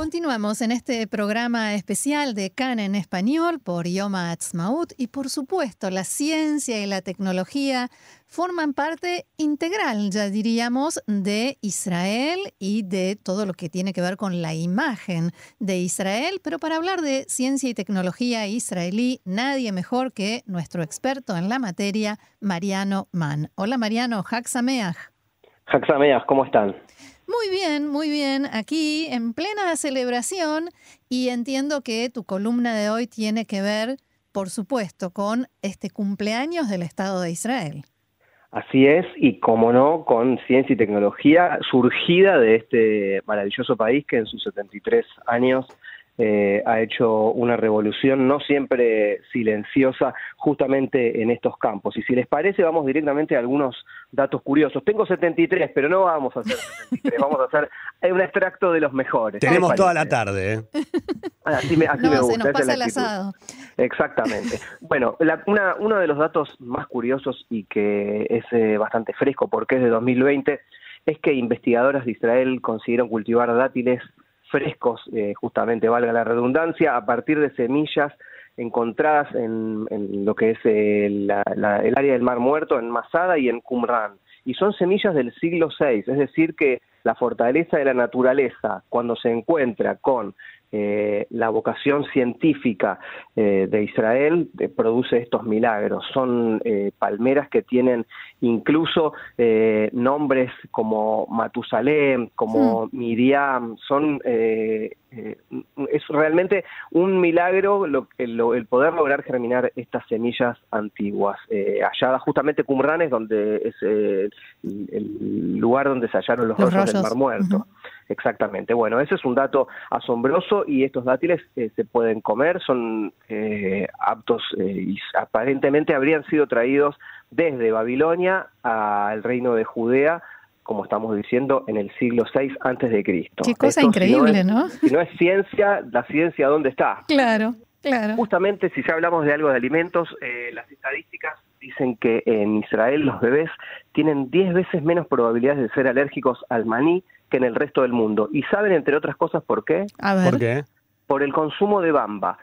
Continuamos en este programa especial de CAN en español por Yom Ha'atzmaut y por supuesto la ciencia y la tecnología forman parte integral, ya diríamos, de Israel y de todo lo que tiene que ver con la imagen de Israel. Pero para hablar de ciencia y tecnología israelí, nadie mejor que nuestro experto en la materia, Mariano Mann. Hola Mariano, Haxameach. Haxameach, ¿cómo están? Muy bien, muy bien. Aquí en plena celebración y entiendo que tu columna de hoy tiene que ver, por supuesto, con este cumpleaños del Estado de Israel. Así es, y como no, con ciencia y tecnología surgida de este maravilloso país que en sus 73 años eh, ha hecho una revolución no siempre silenciosa justamente en estos campos. Y si les parece, vamos directamente a algunos datos curiosos. Tengo 73, pero no vamos a hacer 73, vamos a hacer un extracto de los mejores. Tenemos toda la tarde. ¿eh? Ah, así me, así me gusta. Se nos pasa el asado. Exactamente. Bueno, una, uno de los datos más curiosos y que es eh, bastante fresco porque es de 2020 es que investigadoras de Israel consiguieron cultivar dátiles frescos, eh, justamente valga la redundancia, a partir de semillas encontradas en, lo que es el, el, área del Mar Muerto, en Masada y en Qumran. Y son semillas del siglo VI, es decir, que la fortaleza de la naturaleza, cuando se encuentra con eh, la vocación científica eh, de Israel eh, produce estos milagros. Son palmeras que tienen incluso nombres como Matusalem, como hmm. Miriam, son es realmente un milagro el, poder lograr germinar estas semillas antiguas. halladas justamente Qumran es donde es el, lugar donde se hallaron los, rostros del Mar Muerto. Exactamente. Bueno, ese es un dato asombroso y estos dátiles eh, se pueden comer, son eh, aptos eh, y aparentemente habrían sido traídos desde Babilonia al reino de Judea como estamos diciendo, en el siglo VI antes de Cristo. Qué cosa increíble, ¿no? Si no es ciencia, la ciencia ¿dónde está? Claro, claro. Justamente si ya hablamos de algo de alimentos, las estadísticas dicen que en Israel los bebés tienen 10 veces menos probabilidades de ser alérgicos al maní que en el resto del mundo. ¿Y saben, entre otras cosas, por qué? A ver. ¿Por qué? Por el consumo de bamba.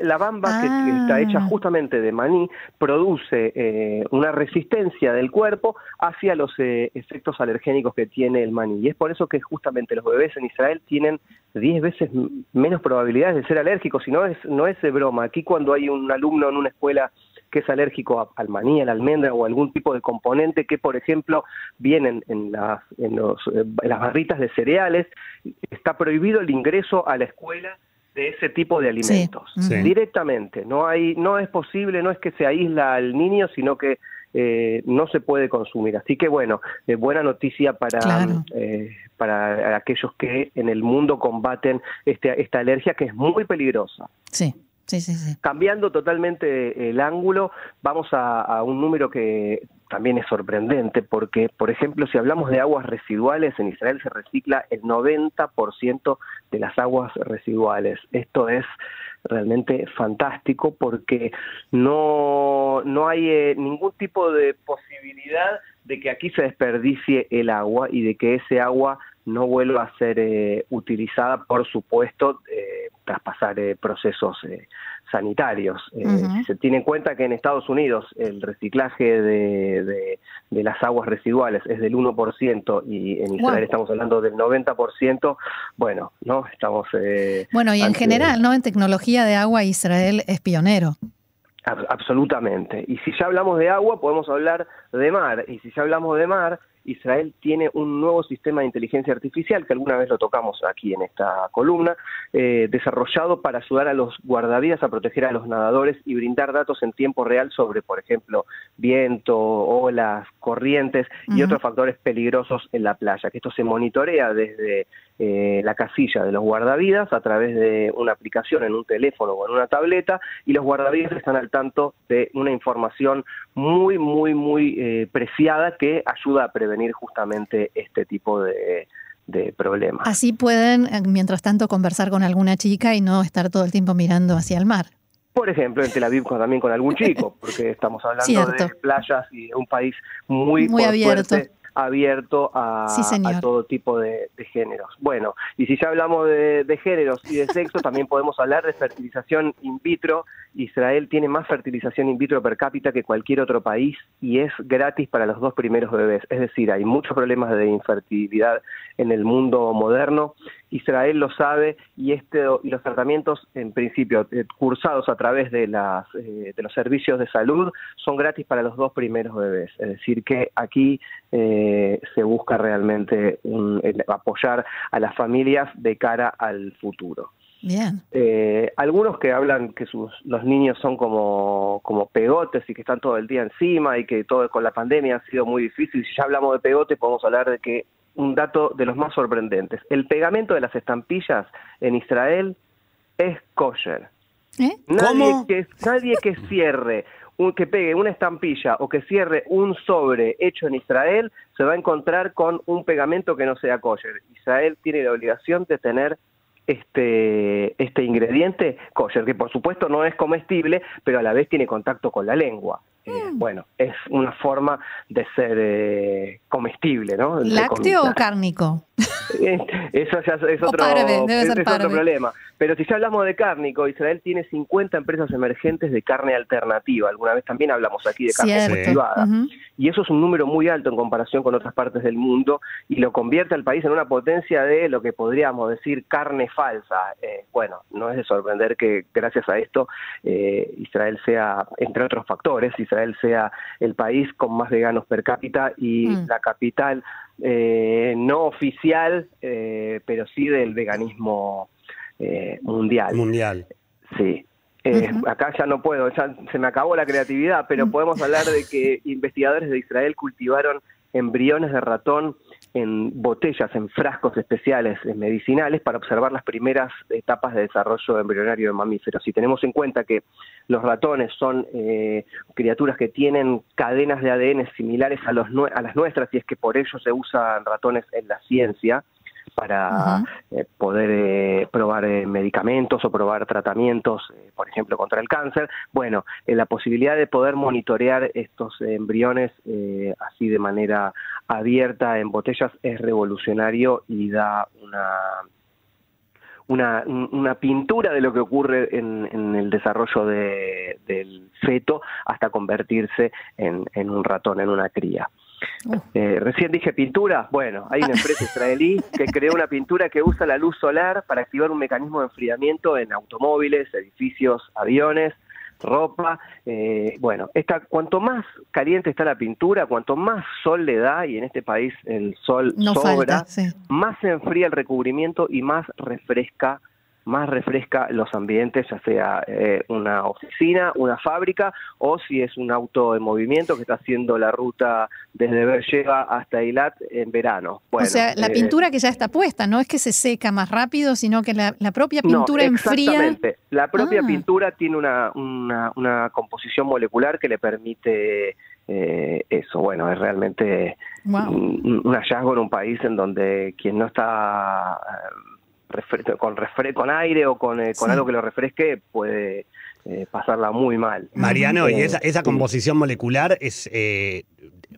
la bamba que está Ah. hecha justamente de maní produce eh, una resistencia del cuerpo hacia los eh, efectos alergénicos que tiene el maní. Y es por eso que justamente los bebés en Israel tienen 10 veces menos probabilidades de ser alérgicos. Y no es, no es de broma. Aquí cuando hay un alumno en una escuela que es alérgico a- al maní, a la almendra o algún tipo de componente que, por ejemplo, vienen en las, en los, eh, en las barritas de cereales, está prohibido el ingreso a la escuela de ese tipo de alimentos Sí. directamente. No hay, no es posible, no es que se aísla al niño, sino que eh, no se puede consumir. Así que bueno, eh, buena noticia para Claro. eh, para aquellos que en el mundo combaten este, esta alergia que es muy peligrosa. Sí, Cambiando totalmente el ángulo, vamos a, a un número que también es sorprendente, porque, por ejemplo, si hablamos de aguas residuales, en Israel se recicla el 90% de las aguas residuales. Esto es realmente fantástico porque no, no hay eh, ningún tipo de posibilidad de que aquí se desperdicie el agua y de que ese agua no vuelva a ser eh, utilizada, por supuesto, eh, tras pasar eh, procesos eh, sanitarios. Eh, se tiene en cuenta que en Estados Unidos el reciclaje de, de- de las aguas residuales es del 1% y en Israel Wow. estamos hablando del 90%, bueno, ¿no? Estamos... eh, Bueno, y en ante- general, ¿no? En tecnología de agua, Israel es pionero. Ab- Absolutamente. Y si ya hablamos de agua, podemos hablar de mar. Y si ya hablamos de mar, Israel tiene un nuevo sistema de inteligencia artificial, que alguna vez lo tocamos aquí en esta columna, eh, desarrollado para ayudar a los guardavidas a proteger a los nadadores y brindar datos en tiempo real sobre, por ejemplo, viento, olas, corrientes y otros factores peligrosos en la playa. Que esto se monitorea desde eh, la casilla de los guardavidas a través de una aplicación en un teléfono o en una tableta y los guardavidas están al tanto de una información muy, muy, muy eh, preciada que ayuda a prevenir justamente este tipo de, de problemas. Así pueden, eh, mientras tanto, conversar con alguna chica y no estar todo el tiempo mirando hacia el mar. Por ejemplo, en Tel Aviv también con algún chico, porque estamos hablando de playas y un país muy, muy abierto abierto a, todo tipo de, géneros. Bueno, y si ya hablamos de, géneros y de sexo, también podemos hablar de fertilización in vitro. Israel tiene más fertilización in vitro per cápita que cualquier otro país y es gratis para los dos primeros bebés. Es decir, hay muchos problemas de infertilidad en el mundo moderno. Israel lo sabe y, este, y los tratamientos, en principio, eh, cursados a través de, las, eh, de los servicios de salud, son gratis para los dos primeros bebés. Es decir, que aquí eh, se busca realmente apoyar a las familias de cara al futuro. Bien. algunos que hablan que sus, los niños son como, como pegotes y que están todo el día encima y que todo con la pandemia ha sido muy difícil. Si ya hablamos de pegotes, podemos hablar de que un dato de los más sorprendentes. El pegamento de las estampillas en Israel es kosher. ¿Eh? Nadie, Que, nadie que cierre, un, que pegue una estampilla o que cierre un sobre hecho en Israel se va a encontrar con un pegamento que no sea kosher. Israel tiene la obligación de tener este, este ingrediente kosher, que por supuesto no es comestible, pero a la vez tiene contacto con la lengua. Eh, mm. bueno, es una forma de ser eh, comestible, ¿no? ¿Lácteo o cárnico? Eh, eso ya es otro, es, otro problema. Pero si ya hablamos de cárnico, Israel tiene 50 empresas emergentes de carne alternativa. Alguna vez también hablamos aquí de carne cultivada. Y eso es un número muy alto en comparación con otras partes del mundo y lo convierte al país en una potencia de lo que podríamos decir carne falsa. bueno, no es de sorprender que gracias a esto Israel sea, entre otros factores, Israel sea el país con más veganos per cápita y mm. la capital eh, no oficial, eh, pero sí del veganismo eh, mundial. Mundial. Sí. Acá ya no puedo, ya se me acabó la creatividad, pero mm. podemos hablar de que investigadores de Israel cultivaron embriones de ratón en botellas, en frascos especiales medicinales para observar las primeras etapas de desarrollo embrionario de mamíferos. Si tenemos en cuenta que los ratones son eh, criaturas que tienen cadenas de ADN similares a, los, a las nuestras, y es que por ello se usan ratones en la ciencia, para eh, poder eh, probar eh, medicamentos o probar tratamientos, por ejemplo, contra el cáncer. Bueno, la posibilidad de poder monitorear estos embriones así de manera abierta en botellas es revolucionario y da una una, una, pintura de lo que ocurre en, el desarrollo del feto hasta convertirse en, un ratón, en una cría. Eh, recién dije pintura. Bueno, hay una empresa israelí que creó una pintura que usa la luz solar para activar un mecanismo de enfriamiento en automóviles, edificios, aviones, ropa. Eh, bueno, esta, cuanto más caliente está la pintura, cuanto más sol le da, y en este país el sol sobra, más se enfría el recubrimiento y más refresca más refresca los ambientes, ya sea eh, una oficina, una fábrica o si es un auto en movimiento que está haciendo la ruta desde Berllega hasta Eilat en verano. o sea, la eh, pintura que ya está puesta, no es que se seca más rápido, sino que la, propia pintura no, exactamente. La propia ah. pintura tiene una, una, composición molecular que le permite eh, eso. Bueno, es realmente un, un, hallazgo en un país en donde quien no está con, refre con aire o con, eh, con algo que lo refresque puede eh, pasarla muy mal. Mariano, ¿y eh, esa, esa composición molecular es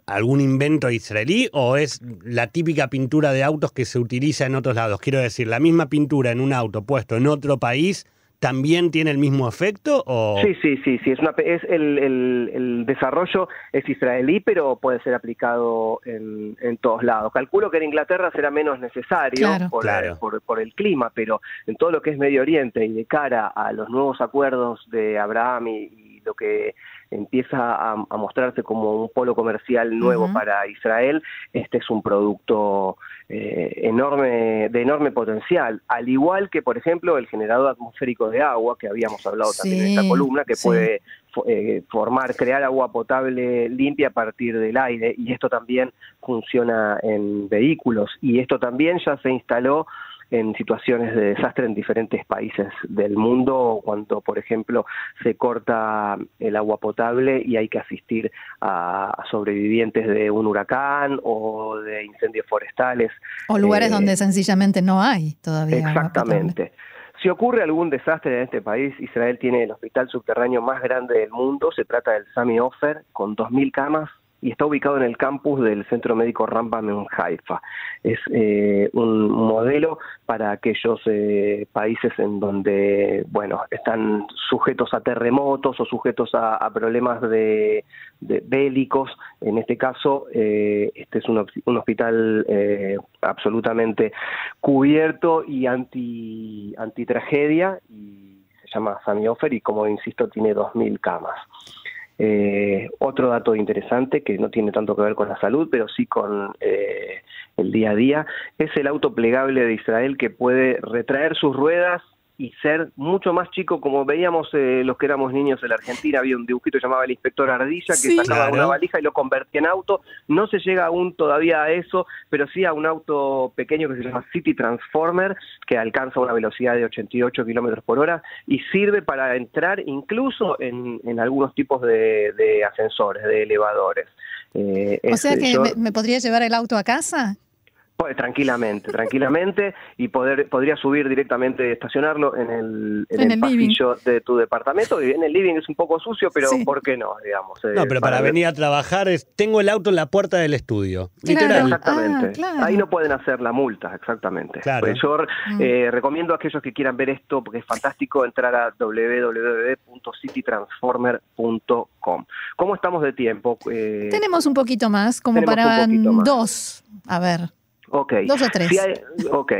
algún invento israelí o es la típica pintura de autos que se utiliza en otros lados? Quiero decir, la misma pintura en un auto puesto en otro país también tiene el mismo efecto? O... Sí, sí, sí, sí. Es, una, es el, el, desarrollo es israelí, pero puede ser aplicado en, en, todos lados. Calculo que en Inglaterra será menos necesario por, Por, por, el clima, pero en todo lo que es Medio Oriente y de cara a los nuevos acuerdos de Abraham y, lo que empieza a, mostrarse como un polo comercial nuevo para Israel, este es un producto eh, enorme, de enorme potencial, al igual que, por ejemplo, el generador atmosférico de agua, que habíamos hablado también en esta columna, que puede eh, formar, crear agua potable limpia a partir del aire, y esto también funciona en vehículos, y esto también ya se instaló en situaciones de desastre en diferentes países del mundo, cuando, por ejemplo, se corta el agua potable y hay que asistir a, sobrevivientes de un huracán o de incendios forestales. O lugares eh, donde sencillamente no hay todavía. Exactamente. Si ocurre algún desastre en este país, Israel tiene el hospital subterráneo más grande del mundo, se trata del Sami Ofer, con 2.000 camas y está ubicado en el campus del Centro Médico Rambam en Haifa. Es eh, un modelo para aquellos eh, países en donde, bueno, están sujetos a terremotos o sujetos a, problemas de, bélicos. En este caso, eh, este es un, un hospital absolutamente cubierto y anti, anti tragedia y se llama Sami Ofer y como insisto tiene 2.000 camas. Eh, otro dato interesante que no tiene tanto que ver con la salud, pero sí con eh, el día a día, es el auto plegable de Israel que puede retraer sus ruedas y ser mucho más chico, como veíamos eh, los que éramos niños en la Argentina, había un dibujito llamado El Inspector Ardilla, que sacaba una valija y lo convertía en auto. No se llega aún todavía a eso, pero sí a un auto pequeño que se llama City Transformer, que alcanza una velocidad de 88 kilómetros por hora y sirve para entrar incluso en, algunos tipos de, ascensores, de elevadores. Eh, o sea que me podría llevar el auto a casa. Tranquilamente, tranquilamente, y poder podría subir directamente, estacionarlo en el, en, el, pasillo de tu departamento. Y en el living es un poco sucio, pero ¿por qué no? Digamos, no, pero para, venir a trabajar es, tengo el auto en la puerta del estudio. Exactamente. Ah, Ahí no pueden hacer la multa, exactamente. Pues yo mm. eh, recomiendo a aquellos que quieran ver esto, porque es fantástico, entrar a www.citytransformer.com. ¿Cómo estamos de tiempo? Eh, Tenemos un poquito más, como para dos. A ver. Ok. Dos o tres. Si ok.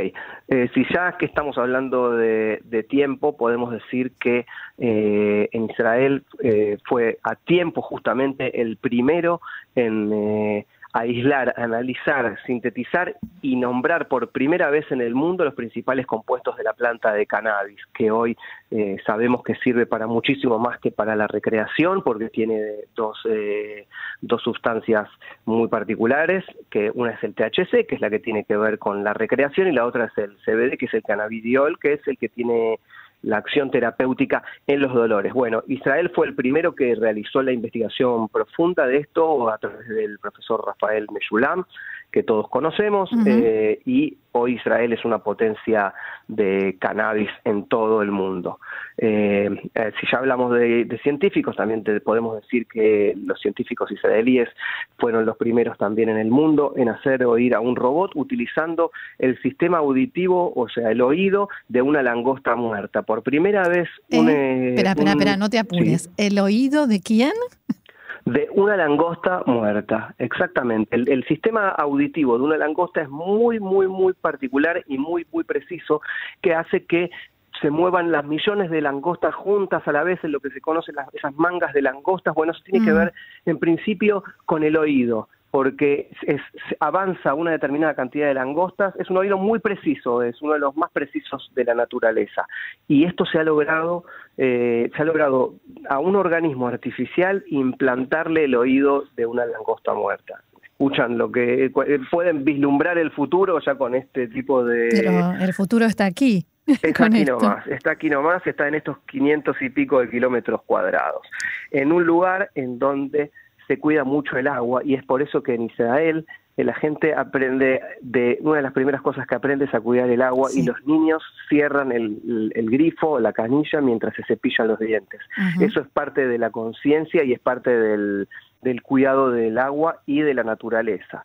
Eh, si ya que estamos hablando de, tiempo, podemos decir que eh, en Israel eh, fue a tiempo justamente el primero en aislar, analizar, sintetizar y nombrar por primera vez en el mundo los principales compuestos de la planta de cannabis, que hoy eh, sabemos que sirve para muchísimo más que para la recreación, porque tiene dos, eh, dos sustancias muy particulares, que una es el THC, que es la que tiene que ver con la recreación, y la otra es el CBD, que es el cannabidiol, que es el que tiene la acción terapéutica en los dolores. Bueno, Israel fue el primero que realizó la investigación profunda de esto a través del profesor Rafael Meshulam, que todos conocemos, eh, y hoy Israel es una potencia de cannabis en todo el mundo. Eh, eh, si ya hablamos de, científicos, también te podemos decir que los científicos israelíes fueron los primeros también en el mundo en hacer oír a un robot utilizando el sistema auditivo, o sea, el oído de una langosta muerta. Por primera vez... espera, espera, espera, no te apures. ¿El oído de quién? De una langosta muerta, exactamente. El, sistema auditivo de una langosta es muy, muy, muy particular y muy, muy preciso, que hace que se muevan las millones de langostas juntas a la vez en lo que se conocen las, esas mangas de langostas. Bueno, eso tiene que mm. ver en principio con el oído porque es, avanza una determinada cantidad de langostas, es un oído muy preciso, es uno de los más precisos de la naturaleza. Y esto se ha logrado, eh, se ha logrado a un organismo artificial implantarle el oído de una langosta muerta. Escuchan lo que eh, pueden vislumbrar el futuro ya con este tipo de. Pero el futuro está aquí. Está aquí nomás, está aquí nomás, está en estos 500 y pico de kilómetros cuadrados, en un lugar en donde se cuida mucho el agua y es por eso que en Israel eh, la gente aprende, de una de las primeras cosas que aprende es a cuidar el agua y los niños cierran el, el, grifo, la canilla mientras se cepillan los dientes. Eso es parte de la conciencia y es parte del, del cuidado del agua y de la naturaleza.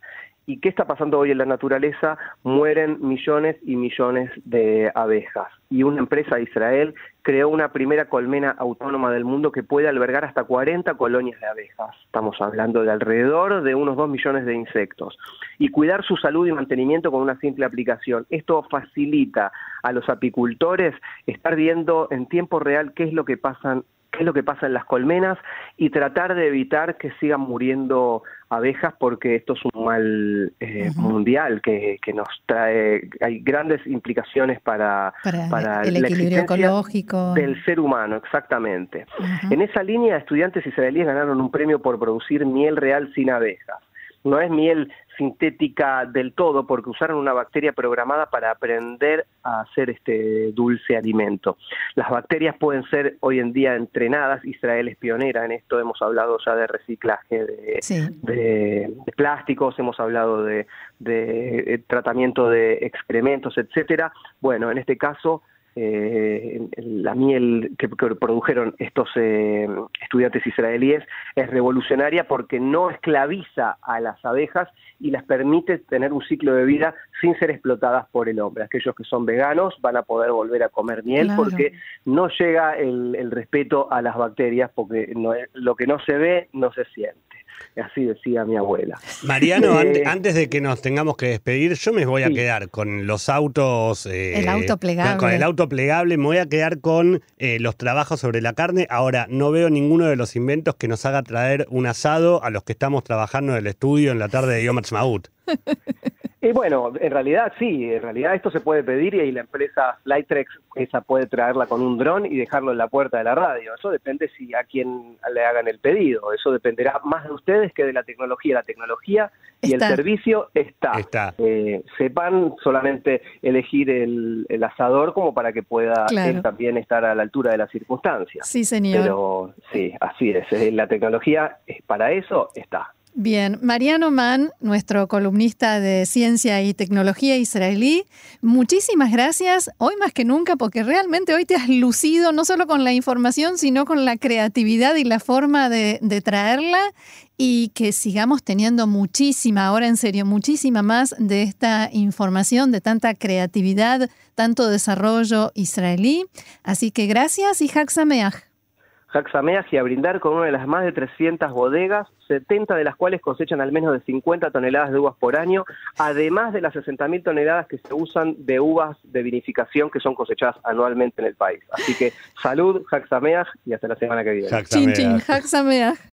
¿Y qué está pasando hoy en la naturaleza? Mueren millones y millones de abejas. Y una empresa de Israel creó una primera colmena autónoma del mundo que puede albergar hasta 40 colonias de abejas. Estamos hablando de alrededor de unos 2 millones de insectos. Y cuidar su salud y mantenimiento con una simple aplicación. Esto facilita a los apicultores estar viendo en tiempo real qué es lo que pasan qué es lo que pasa en las colmenas y tratar de evitar que sigan muriendo abejas porque esto es un mal eh, mundial que, nos trae, hay grandes implicaciones para, para, el equilibrio ecológico. del ser humano, exactamente. En esa línea, estudiantes israelíes ganaron un premio por producir miel real sin abejas no es miel sintética del todo porque usaron una bacteria programada para aprender a hacer este dulce alimento. Las bacterias pueden ser hoy en día entrenadas, Israel es pionera en esto, hemos hablado ya de reciclaje de, plásticos, hemos hablado de, de, tratamiento de excrementos, etcétera. Bueno, en este caso eh, la miel que, produjeron estos eh, estudiantes israelíes es revolucionaria porque no esclaviza a las abejas y las permite tener un ciclo de vida sin ser explotadas por el hombre. Aquellos que son veganos van a poder volver a comer miel porque no llega el, respeto a las bacterias porque lo que no se ve no se siente. Así decía mi abuela. Mariano, eh, antes de que nos tengamos que despedir, yo me voy a quedar con los autos. Eh, el auto plegable. Con el auto plegable, me voy a quedar con eh, los trabajos sobre la carne. Ahora, no veo ninguno de los inventos que nos haga traer un asado a los que estamos trabajando en el estudio en la tarde de Yom Maut. Y bueno, en realidad sí, en realidad esto se puede pedir y la empresa Flytrex esa puede traerla con un dron y dejarlo en la puerta de la radio. Eso depende si a quién le hagan el pedido. Eso dependerá más de ustedes que de la tecnología. La tecnología y el servicio está. Eh, sepan solamente elegir el, asador como para que pueda también estar a la altura de las circunstancias. Sí, señor. Pero sí, así es. Eh, la tecnología es para eso está. Bien, Mariano Mann, nuestro columnista de ciencia y tecnología israelí, muchísimas gracias, hoy más que nunca, porque realmente hoy te has lucido no solo con la información, sino con la creatividad y la forma de, traerla y que sigamos teniendo muchísima, ahora en serio, muchísima más de esta información, de tanta creatividad, tanto desarrollo israelí. Así que gracias y Haxameach. Saxameas y a brindar con una de las más de 300 bodegas, 70 de las cuales cosechan al menos de 50 toneladas de uvas por año, además de las 60.000 toneladas que se usan de uvas de vinificación que son cosechadas anualmente en el país. Así que salud, Jaxameas y hasta la semana que viene. Chin, chin,